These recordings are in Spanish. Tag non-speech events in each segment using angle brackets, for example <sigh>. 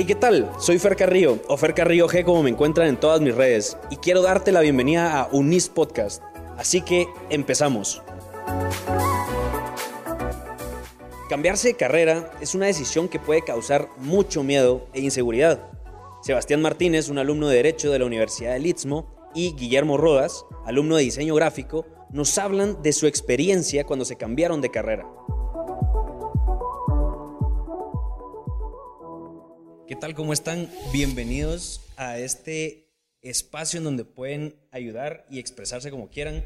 Hey, ¿qué tal? Soy Fer Carrillo, o Fer Carrillo G como me encuentran en todas mis redes, y quiero darte la bienvenida a Unis Podcast. Así que empezamos. Cambiarse de carrera es una decisión que puede causar mucho miedo e inseguridad. Sebastián Martínez, un alumno de Derecho de la Universidad del Istmo, y Guillermo Rodas, alumno de Diseño Gráfico, nos hablan de su experiencia cuando se cambiaron de carrera. ¿Qué tal? ¿Cómo están? Bienvenidos a este espacio en donde pueden ayudar y expresarse como quieran.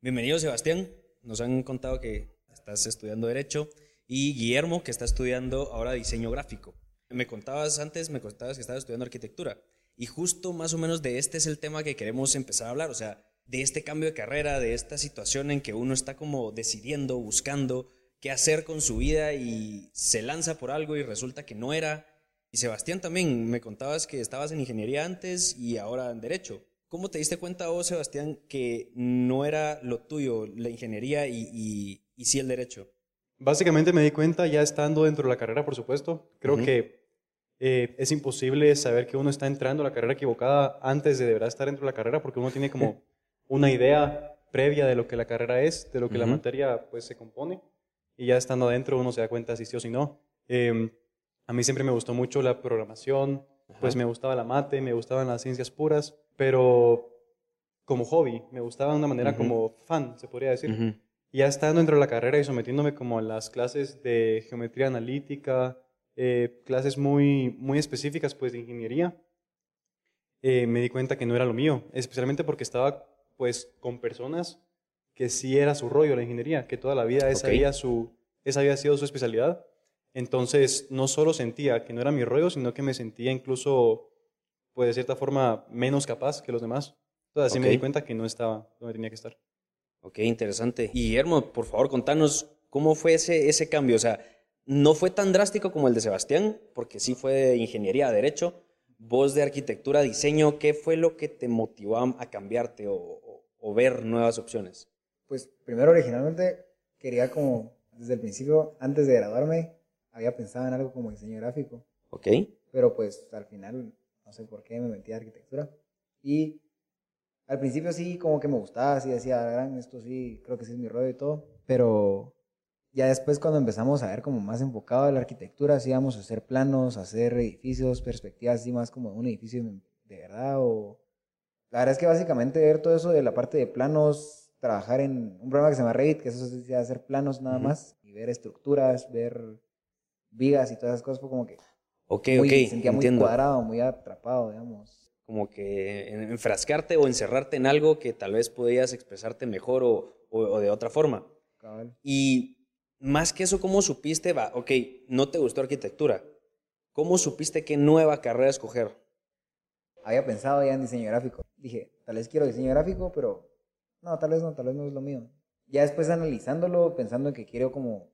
Bienvenido Sebastián, nos han contado que estás estudiando Derecho y Guillermo que está estudiando ahora Diseño Gráfico. Me contabas antes, me contabas que estabas estudiando Arquitectura y justo más o menos de este es el tema que queremos empezar a hablar, o sea, de este cambio de carrera, de esta situación en que uno está como decidiendo, buscando qué hacer con su vida y se lanza por algo y resulta que no era y Sebastián también, me contabas que estabas en ingeniería antes y ahora en derecho. ¿Cómo te diste cuenta vos, Sebastián, que no era lo tuyo la ingeniería y, y, sí el derecho? Básicamente me di cuenta ya estando dentro de la carrera, por supuesto. Creo que eh, es imposible saber que uno está entrando a la carrera equivocada antes de deberá estar dentro de la carrera porque uno tiene como <laughs> una idea previa de lo que la carrera es, de lo que la materia pues se compone y ya estando adentro uno se da cuenta si sí o si no. Eh, a mí siempre me gustó mucho la programación, pues me gustaba la mate, me gustaban las ciencias puras, pero como hobby, me gustaba de una manera como fan, se podría decir. Ya estando dentro de la carrera y sometiéndome como a las clases de geometría analítica, eh, clases muy, muy específicas pues de ingeniería, eh, me di cuenta que no era lo mío, especialmente porque estaba pues con personas que sí era su rollo la ingeniería, que toda la vida esa, había, su, esa había sido su especialidad entonces, no solo sentía que no era mi rollo, sino que me sentía incluso, pues de cierta forma, menos capaz que los demás. Entonces, así me di cuenta que no estaba donde tenía que estar. Ok, interesante. Y Guillermo, por favor, contanos cómo fue ese, ese cambio. O sea, no fue tan drástico como el de Sebastián, porque sí fue de ingeniería a derecho. Vos de arquitectura, diseño, ¿qué fue lo que te motivó a cambiarte o, o ver nuevas opciones? Pues primero, originalmente, quería como, desde el principio, antes de graduarme, había pensado en algo como diseño gráfico. Ok. Pero pues al final, no sé por qué, me metí a arquitectura. Y al principio sí, como que me gustaba, sí decía, gran, esto sí, creo que sí es mi rollo y todo. Pero ya después cuando empezamos a ver como más enfocado a la arquitectura, sí íbamos a hacer planos, a hacer edificios, perspectivas así más como un edificio de verdad o... La verdad es que básicamente ver todo eso de la parte de planos, trabajar en un programa que se llama Revit, que eso es hacer planos nada más, y ver estructuras, ver vigas y todas esas cosas, fue como que... Ok, muy, ok, sentía muy cuadrado, muy atrapado, digamos. Como que enfrascarte o encerrarte en algo que tal vez podías expresarte mejor o, o, de otra forma. Y más que eso, ¿cómo supiste, va, ok, no te gustó arquitectura? ¿Cómo supiste qué nueva carrera escoger? Había pensado ya en diseño gráfico. Dije, tal vez quiero diseño gráfico, pero no, tal vez no, tal vez no es lo mío. Ya después analizándolo, pensando en que quiero como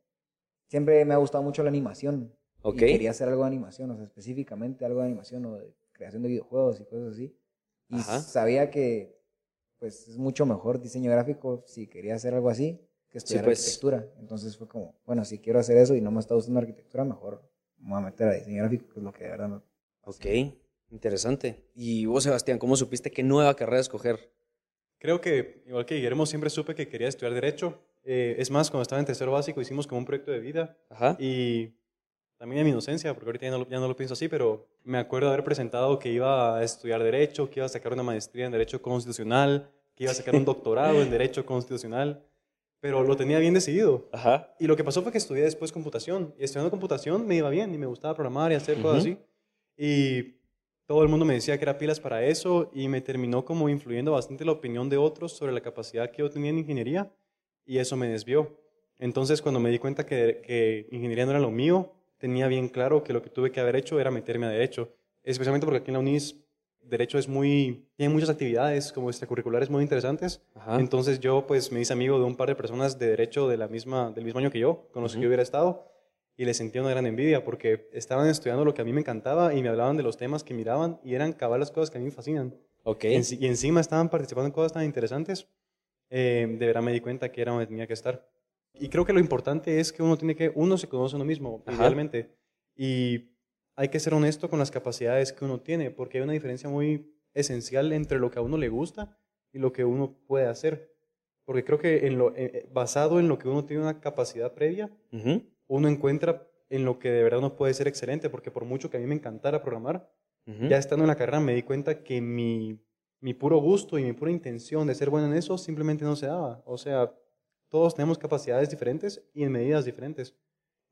siempre me ha gustado mucho la animación. Y quería hacer algo de animación, o sea, específicamente algo de animación o de creación de videojuegos y cosas así. Y sabía que pues es mucho mejor diseño gráfico si quería hacer algo así que estudiar pues. arquitectura. Entonces fue como, bueno, si quiero hacer eso y no me está gustando arquitectura, mejor me voy a meter a diseño gráfico, que es lo que de verdad no. Ok, interesante. Y vos, Sebastián, ¿cómo supiste qué nueva carrera escoger? Creo que, igual que Guillermo, siempre supe que quería estudiar Derecho. Eh, es más, cuando estaba en tercero básico hicimos como un proyecto de vida. Y también en mi inocencia, porque ahorita ya no, lo, pienso así, pero me acuerdo haber presentado que iba a estudiar Derecho, que iba a sacar una maestría en Derecho Constitucional, que iba a sacar un <laughs> doctorado en Derecho Constitucional, pero lo tenía bien decidido. Ajá. Y lo que pasó fue que estudié después computación, y estudiando computación me iba bien, y me gustaba programar y hacer cosas así. Y todo el mundo me decía que era pilas para eso, y me terminó como influyendo bastante la opinión de otros sobre la capacidad que yo tenía en ingeniería y eso me desvió. Entonces, cuando me di cuenta que, ingeniería no era lo mío, tenía bien claro que lo que tuve que haber hecho era meterme a derecho, especialmente porque aquí en la UNIS derecho es muy tiene muchas actividades como extracurriculares muy interesantes. Entonces, yo pues me hice amigo de un par de personas de derecho de la misma del mismo año que yo, con los que yo hubiera estado y les sentía una gran envidia porque estaban estudiando lo que a mí me encantaba y me hablaban de los temas que miraban y eran cabal las cosas que a mí me fascinan. Okay. y encima estaban participando en cosas tan interesantes eh, de verdad me di cuenta que era donde tenía que estar. Y creo que lo importante es que uno tiene que, uno se conoce a uno mismo, realmente. Y hay que ser honesto con las capacidades que uno tiene, porque hay una diferencia muy esencial entre lo que a uno le gusta y lo que uno puede hacer. Porque creo que en lo, eh, eh, basado en lo que uno tiene una capacidad previa, uno encuentra en lo que de verdad uno puede ser excelente, porque por mucho que a mí me encantara programar, ya estando en la carrera me di cuenta que mi, mi puro gusto y mi pura intención de ser bueno en eso simplemente no se daba. O sea, todos tenemos capacidades diferentes y en medidas diferentes.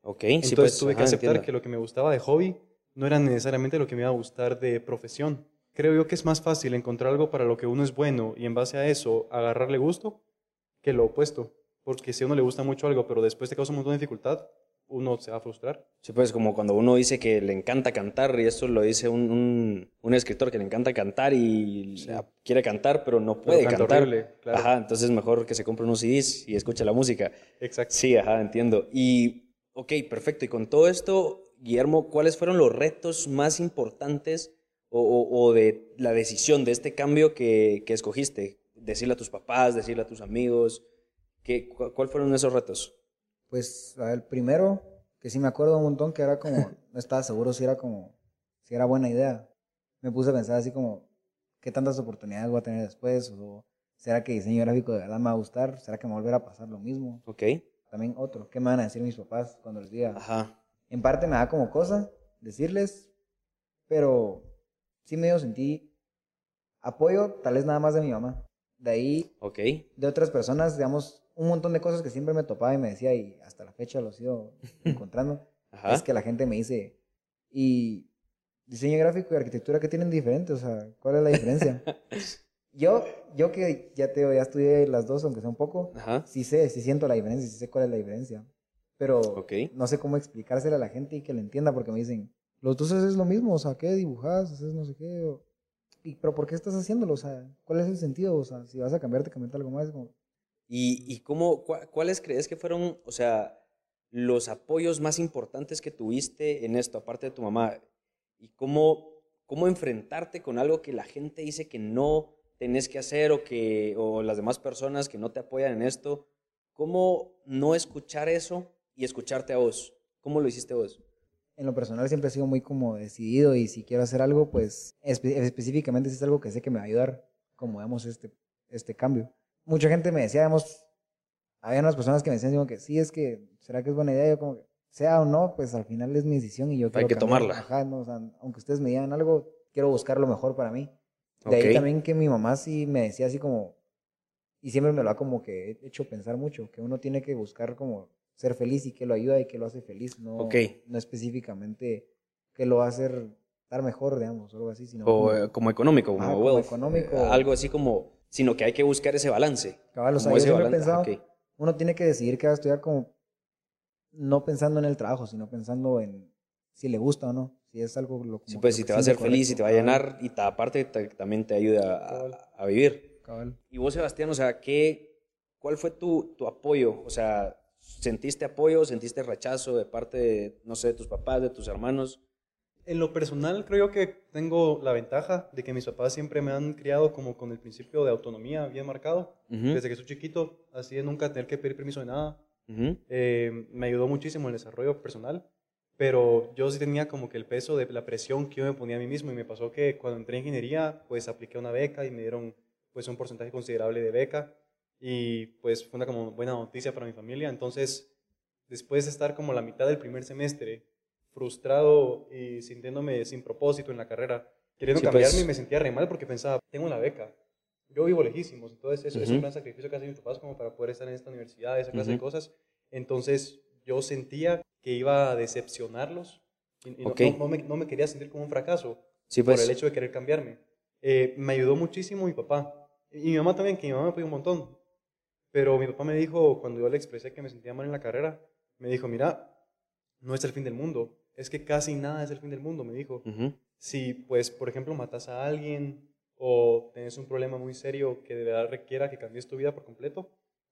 Ok, Entonces pues, tuve que aceptar entiendo. que lo que me gustaba de hobby no era necesariamente lo que me iba a gustar de profesión. Creo yo que es más fácil encontrar algo para lo que uno es bueno y en base a eso agarrarle gusto que lo opuesto. Porque si a uno le gusta mucho algo, pero después te causa un montón de dificultad, uno se va a frustrar. Sí, pues como cuando uno dice que le encanta cantar, y esto lo dice un, un, un escritor que le encanta cantar y Sí. quiere cantar, pero no puede canta cantar. horrible, claro. Ajá, entonces mejor que se compre unos CDs y escuche la música. Exacto. Sí, ajá, entiendo. Y, ok, perfecto. Y con todo esto, Guillermo, ¿cuáles fueron los retos más importantes o, o- o de la decisión de este cambio que, que escogiste? Decirle a tus papás, decirle a tus amigos. ¿qué, cu- ¿Cuáles fueron esos retos? Pues el primero, que sí me acuerdo un montón, que era como, <laughs> no estaba seguro si era como, si era buena idea. Me puse a pensar así como, ¿qué tantas oportunidades voy a tener después? ¿O será que diseño gráfico de verdad me va a gustar? ¿Será que me va a volver a pasar lo mismo? Ok. También otro, ¿qué me van a decir mis papás cuando les diga? Ajá. En parte me da como cosa decirles, pero sí medio sentí apoyo, tal vez nada más de mi mamá. De ahí Ok. de otras personas, digamos, un montón de cosas que siempre me topaba y me decía, y hasta la fecha lo sigo <laughs> encontrando, Ajá. es que la gente me dice, y diseño gráfico y arquitectura, ¿qué tienen diferente? O sea, ¿cuál es la diferencia? <laughs> yo, yo que ya te ya estudié las dos, aunque sea un poco, Ajá. sí sé, sí siento la diferencia, sí sé cuál es la diferencia, pero no sé cómo explicársela a la gente y que lo entienda, porque me dicen, los dos haces lo mismo, o sea, ¿qué dibujas? Haces no sé qué, o- y, pero ¿por qué estás haciéndolo? O sea, ¿cuál es el sentido? O sea, si vas a cambiarte, cambiarte algo más, como, ¿Y, cómo, cuáles crees que fueron, o sea, los apoyos más importantes que tuviste en esto, aparte de tu mamá? ¿Y cómo, cómo enfrentarte con algo que la gente dice que no tenés que hacer o, que, o las demás personas que no te apoyan en esto? ¿Cómo no escuchar eso y escucharte a vos? ¿Cómo lo hiciste vos? en lo personal siempre he sido muy como decidido y si quiero hacer algo, pues espe- específicamente si es algo que sé que me va a ayudar, como vemos este, este cambio. Mucha gente me decía, digamos, había unas personas que me decían digo, que sí, es que, ¿será que es buena idea? Yo como que, sea o no, pues al final es mi decisión y yo quiero que cambiar. tomarla. Ajá, no, o sea, aunque ustedes me digan algo, quiero buscar lo mejor para mí. De Ok. ahí también que mi mamá sí me decía así como, y siempre me lo ha como que hecho pensar mucho, que uno tiene que buscar como ser feliz y que lo ayuda y que lo hace feliz, no, Ok. no específicamente que lo va a hacer estar mejor, digamos, o algo así, sino O como, eh, como económico, como, Ajá, como económico. eh, algo así como, sino que hay que buscar ese balance. cabal, o sea, como ese balance. pensado, uno tiene que decidir qué va a estudiar como, no pensando en el trabajo, sino pensando en si le gusta o no, si es algo lo Sí, pues que si lo te que va a hacer feliz y correcto, te va a llenar y ta- aparte te- también te ayuda a, a vivir. cabal. Y vos, Sebastián, o sea, ¿qué, ¿cuál fue tu, tu apoyo? O sea, ¿sentiste apoyo, sentiste rechazo de parte de, no sé, de tus papás, de tus hermanos? En lo personal, creo yo que tengo la ventaja de que mis papás siempre me han criado como con el principio de autonomía bien marcado. Desde que soy chiquito, así de nunca tener que pedir permiso de nada. Eh, me ayudó muchísimo en el desarrollo personal, pero yo sí tenía como que el peso de la presión que yo me ponía a mí mismo y me pasó que cuando entré en ingeniería, pues apliqué una beca y me dieron pues un porcentaje considerable de beca y pues fue una como buena noticia para mi familia. Entonces, después de estar como la mitad del primer semestre frustrado y sintiéndome sin propósito en la carrera, queriendo Sí, cambiarme pues. y me sentía re mal porque pensaba, tengo la beca, yo vivo lejísimos, entonces eso es Ujú. un gran sacrificio que hacen mis papás como para poder estar en esta universidad, esa clase de Ujú. cosas. Entonces yo sentía que iba a decepcionarlos y, y no- Ok. no, no me, no me quería sentir como un fracaso Sí, por pues. el hecho de querer cambiarme. Eh, me ayudó muchísimo mi papá y mi mamá también, que mi mamá me apoyó un montón. Pero mi papá me dijo, cuando yo le expresé que me sentía mal en la carrera, me dijo, mira, no es el fin del mundo, es que casi nada es el fin del mundo, me dijo. Si, pues, por ejemplo, matas a alguien o tenés un problema muy serio que de verdad requiera que cambies tu vida por completo,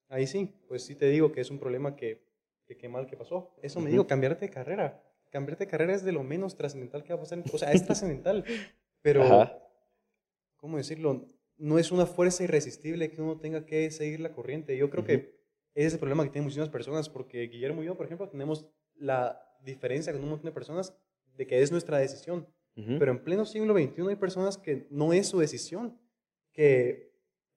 ahí sí, pues sí te digo que es un problema que, que qué mal que pasó. Eso me digo, cambiarte de carrera. Cambiarte de carrera es de lo menos trascendental que va a pasar. O sea, es <laughs> trascendental, pero, Ajá. ¿cómo decirlo? No es una fuerza irresistible que uno tenga que seguir la corriente. Yo creo que ese es el problema que tienen muchísimas personas, porque Guillermo y yo, por ejemplo, tenemos la diferencia con un montón de personas de que es nuestra decisión. Ujú. Pero en pleno siglo XXI hay personas que no es su decisión, que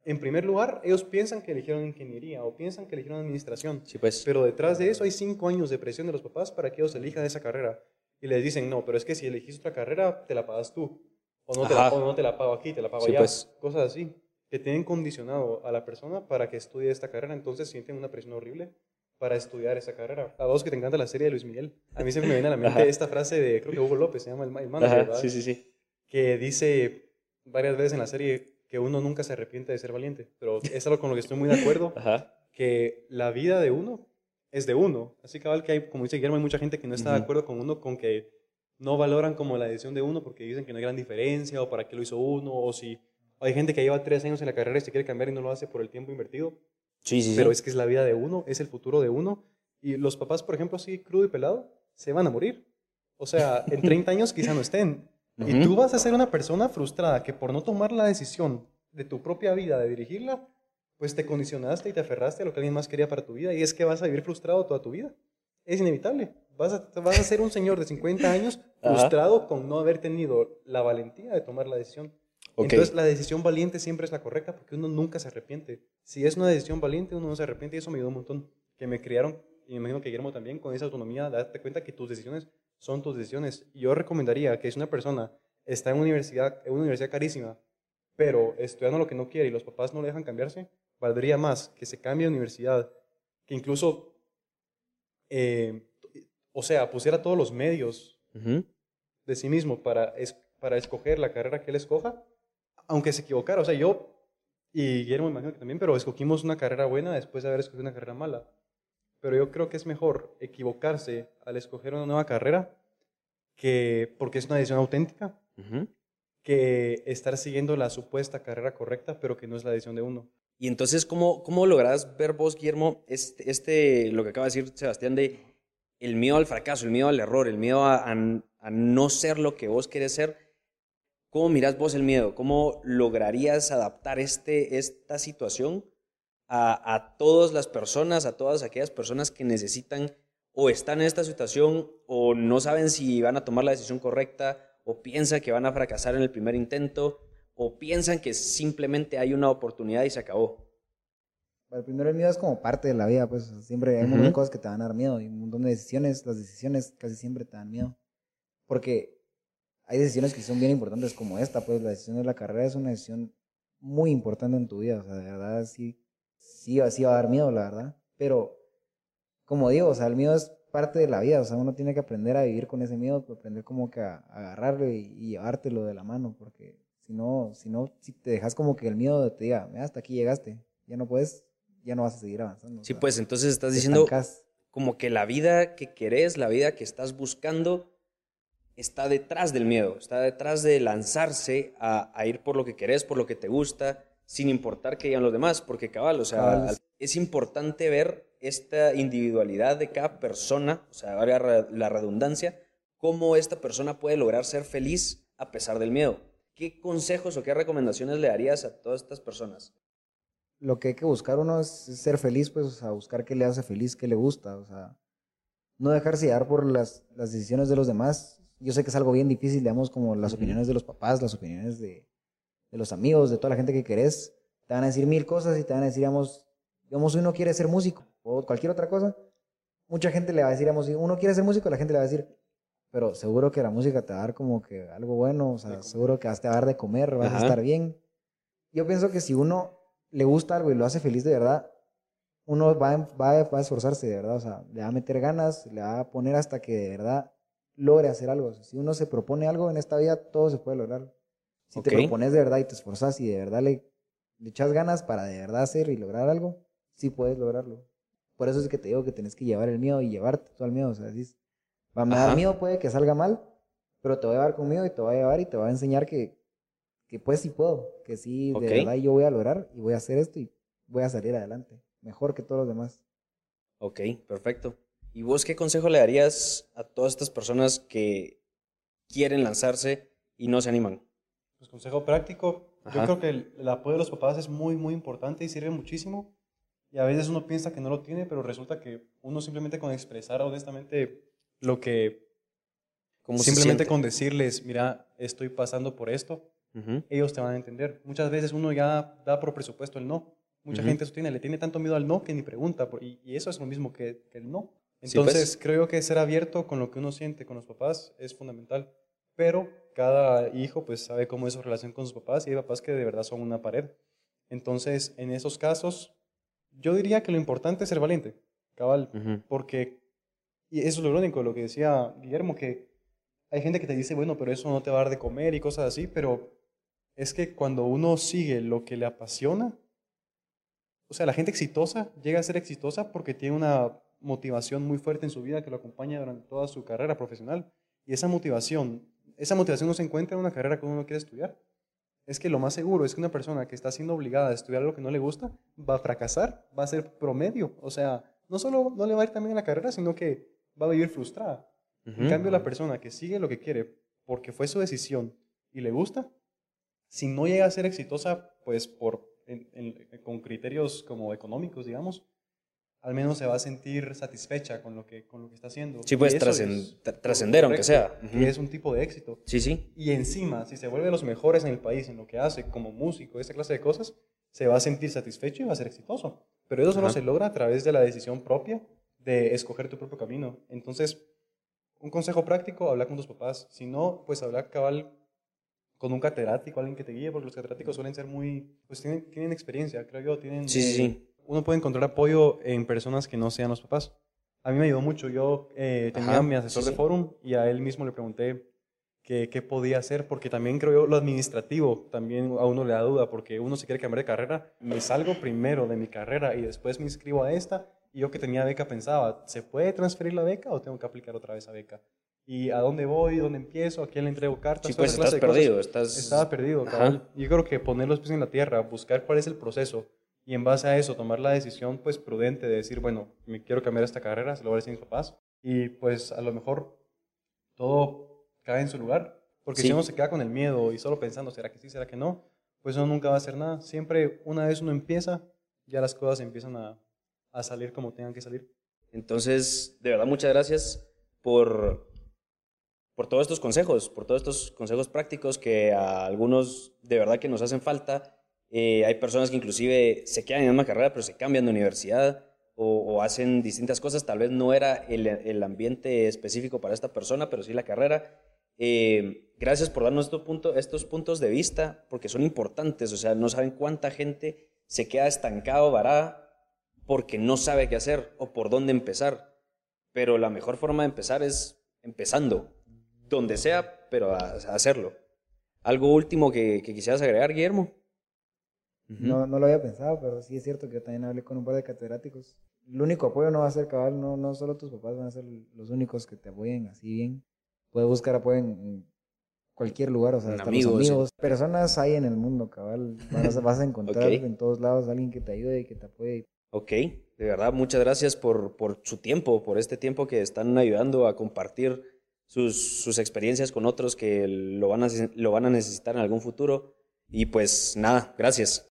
en primer lugar ellos piensan que eligieron ingeniería o piensan que eligieron administración, Sí, pues. pero detrás de eso hay cinco años de presión de los papás para que ellos elijan esa carrera. Y les dicen, no, pero es que si elegís otra carrera, te la pagas tú. O no, te la, o no te la pago aquí, te la pago Sí, allá. pues. Cosas así. Que tienen condicionado a la persona para que estudie esta carrera. Entonces sienten una presión horrible para estudiar esa carrera. A vos que te encanta la serie de Luis Miguel. A mí se me viene a la <laughs> mente Ajá. esta frase de, creo que Hugo López, se llama el, el manager, Ajá, ¿verdad? sí, sí, sí. que dice varias veces en la serie que uno nunca se arrepiente de ser valiente. Pero es algo con lo que estoy muy de acuerdo <laughs> Ajá. que la vida de uno es de uno. Así cabal que hay, como dice Guillermo, hay mucha gente que no está de acuerdo con uno, con que no valoran como la decisión de uno porque dicen que no hay gran diferencia o para qué lo hizo uno o si hay gente que lleva tres años en la carrera y se quiere cambiar y no lo hace por el tiempo invertido. Sí, sí, sí. Pero es que es la vida de uno, es el futuro de uno. Y los papás, por ejemplo, así crudo y pelado, se van a morir. O sea, en 30 años quizá no estén. Y tú vas a ser una persona frustrada que por no tomar la decisión de tu propia vida, de dirigirla, pues te condicionaste y te aferraste a lo que alguien más quería para tu vida. Y es que vas a vivir frustrado toda tu vida. Es inevitable. Vas a, vas a ser un señor de 50 años frustrado con no haber tenido la valentía de tomar la decisión. Ok. Entonces la decisión valiente siempre es la correcta porque uno nunca se arrepiente. Si es una decisión valiente, uno no se arrepiente y eso me ayudó un montón. Que me criaron, y me imagino que Guillermo también, con esa autonomía, darte cuenta que tus decisiones son tus decisiones. Y yo recomendaría que si una persona está en una universidad, en una universidad carísima, pero estudiando lo que no quiere y los papás no le dejan cambiarse, valdría más que se cambie de universidad, que incluso, eh, o sea, pusiera todos los medios Ujú. de sí mismo para, es- para escoger la carrera que él escoja, aunque se equivocara. O sea, yo y Guillermo imagino que también, pero escogimos una carrera buena después de haber escogido una carrera mala. Pero yo creo que es mejor equivocarse al escoger una nueva carrera que porque es una decisión auténtica que estar siguiendo la supuesta carrera correcta, pero que no es la decisión de uno. Y entonces, ¿cómo, cómo lográs ver vos, Guillermo, este, este, lo que acaba de decir Sebastián, de el miedo al fracaso, el miedo al error, el miedo a, a- a no ser lo que vos querés ser? ¿Cómo mirás vos el miedo? ¿Cómo lograrías adaptar este, esta situación a, a todas las personas, a todas aquellas personas que necesitan o están en esta situación o no saben si van a tomar la decisión correcta o piensan que van a fracasar en el primer intento o piensan que simplemente hay una oportunidad y se acabó. El primero el miedo es como parte de la vida, pues siempre hay un montón de cosas que te van a dar miedo y un montón de decisiones, las decisiones casi siempre te dan miedo. Porque hay decisiones que son bien importantes como esta, pues la decisión de la carrera es una decisión muy importante en tu vida, o sea, de verdad sí, sí, sí va a dar miedo, la verdad. Pero, como digo, o sea, el miedo es parte de la vida, o sea, uno tiene que aprender a vivir con ese miedo, aprender como que a, a agarrarlo y, y llevártelo de la mano, porque si no, si no, si te dejas como que el miedo te diga, "Mira, hasta aquí llegaste, ya no puedes, ya no vas a seguir avanzando. o Sí, sea, pues entonces estás diciendo estancas. como que la vida que querés, la vida que estás buscando, está detrás del miedo, está detrás de lanzarse a, a ir por lo que querés, por lo que te gusta, sin importar que digan los demás, porque cabal, o sea, Cabal, al- es importante ver esta individualidad de cada persona, o sea, la redundancia, cómo esta persona puede lograr ser feliz a pesar del miedo. ¿Qué consejos o qué recomendaciones le darías a todas estas personas? lo que hay que buscar uno es, es ser feliz, pues, o sea, buscar qué le hace feliz, qué le gusta, o sea, no dejarse llevar por las, las decisiones de los demás. Yo sé que es algo bien difícil, digamos, como las opiniones de los papás, las opiniones de, de los amigos, de toda la gente que querés. Te van a decir mil cosas y te van a decir, digamos, digamos, uno quiere ser músico o cualquier otra cosa. Mucha gente le va a decir, digamos, si uno quiere ser músico, la gente le va a decir, pero seguro que la música te va a dar como que algo bueno, o sea, seguro que vas te va a dar de comer, vas Ajá. a estar bien. Yo pienso que si uno le gusta algo y lo hace feliz de verdad, uno va, va, va a esforzarse de verdad, o sea, le va a meter ganas, le va a poner hasta que de verdad logre hacer algo. Si uno se propone algo en esta vida, todo se puede lograr. Si te propones de verdad y te esforzas y de verdad le, le echas ganas para de verdad hacer y lograr algo, sí puedes lograrlo. Por eso es que te digo que tenés que llevar el miedo y llevarte todo el miedo. O sea, decís, va a me dar miedo, puede que salga mal, pero te voy a llevar conmigo y te voy a llevar y te voy a enseñar que, que pues sí puedo, que sí, de verdad yo voy a lograr y voy a hacer esto y voy a salir adelante, mejor que todos los demás. Ok, perfecto. ¿Y vos qué consejo le darías a todas estas personas que quieren lanzarse y no se animan? Pues consejo práctico, Ajá. yo creo que el, el apoyo de los papás es muy, muy importante y sirve muchísimo. Y a veces uno piensa que no lo tiene, pero resulta que uno simplemente con expresar honestamente lo que, ¿Cómo se Simplemente con decirles, mira, estoy pasando por esto, ellos te van a entender. Muchas veces uno ya da por presupuesto el no. Mucha gente eso tiene, le tiene tanto miedo al no que ni pregunta. Y, y eso es lo mismo que, que el no. Sí, pues. Entonces, creo que ser abierto con lo que uno siente con los papás es fundamental. Pero cada hijo pues sabe cómo es su relación con sus papás y hay papás que de verdad son una pared. Entonces, en esos casos, yo diría que lo importante es ser valiente, cabal, porque, y eso es lo irónico, lo que decía Guillermo, que hay gente que te dice, bueno, pero eso no te va a dar de comer y cosas así, pero es que cuando uno sigue lo que le apasiona, o sea, la gente exitosa llega a ser exitosa porque tiene una motivación muy fuerte en su vida que lo acompaña durante toda su carrera profesional. Y esa motivación, esa motivación no se encuentra en una carrera que uno no quiere estudiar. Es que lo más seguro es que una persona que está siendo obligada a estudiar algo que no le gusta va a fracasar, va a ser promedio. O sea, no solo no le va a ir también en la carrera, sino que va a vivir frustrada. En cambio, la persona que sigue lo que quiere porque fue su decisión y le gusta, si no llega a ser exitosa, pues por, en- en- con criterios como económicos, digamos, al menos se va a sentir satisfecha con lo que, con lo que está haciendo. Sí, pues, trascender, aunque sea. Que es un tipo de éxito. Sí, sí. Y encima, si se vuelve de los mejores en el país en lo que hace, como músico, esta clase de cosas, se va a sentir satisfecho y va a ser exitoso. Pero eso solo se logra a través de la decisión propia de escoger tu propio camino. Entonces, un consejo práctico, habla con tus papás. Si no, pues habla cabal con un catedrático, alguien que te guíe, porque los catedráticos suelen ser muy, pues tienen, tienen experiencia, creo yo, tienen... Sí, sí, sí. Uno puede encontrar apoyo en personas que no sean los papás. A mí me ayudó mucho. Yo eh, tenía Ajá, mi asesor sí, de forum y a él mismo le pregunté qué, qué podía hacer, porque también creo yo lo administrativo también a uno le da duda, porque uno se quiere cambiar de carrera. Me salgo primero de mi carrera y después me inscribo a esta. Y yo que tenía beca pensaba, ¿se puede transferir la beca o tengo que aplicar otra vez a beca? ¿Y a dónde voy? ¿Dónde empiezo? ¿A quién le entrego cartas? Sí, pues estás perdido. Estás... Estaba perdido. Yo creo que poner los pies en la tierra, buscar cuál es el proceso y en base a eso tomar la decisión pues prudente de decir, bueno, me quiero cambiar esta carrera, se lo voy a decir a mis papás y pues a lo mejor todo cae en su lugar. Porque Sí. si uno se queda con el miedo y solo pensando, ¿será que sí, será que no? Pues uno nunca va a hacer nada. Siempre una vez uno empieza, ya las cosas empiezan a, a salir como tengan que salir. Entonces, de verdad, muchas gracias por, por todos estos consejos, por todos estos consejos prácticos que a algunos de verdad que nos hacen falta. Eh, hay personas que inclusive se quedan en una carrera, pero se cambian de universidad o, o hacen distintas cosas. Tal vez no era el, el ambiente específico para esta persona, pero sí la carrera. Eh, gracias por darnos estos, puntos estos puntos de vista, porque son importantes. O sea, no saben cuánta gente se queda estancado, varada, porque no sabe qué hacer o por dónde empezar. Pero la mejor forma de empezar es empezando, donde sea, pero a, a hacerlo. ¿Algo último que, que quisieras agregar, Guillermo? No, no lo había pensado, pero sí es cierto que yo también hablé con un par de catedráticos. El único apoyo no va a ser cabal, no, no solo tus papás van a ser los únicos que te apoyen así bien. Puedes buscar apoyo en, cualquier lugar, o sea, hasta amigos, los sí. amigos. Personas hay en el mundo, cabal. Vas a, vas a encontrar en todos lados a alguien que te ayude y que te apoye. Ok, de verdad, muchas gracias por, por su tiempo, por este tiempo que están ayudando a compartir sus, sus experiencias con otros que lo van, a, lo van a necesitar en algún futuro. Y pues nada, gracias.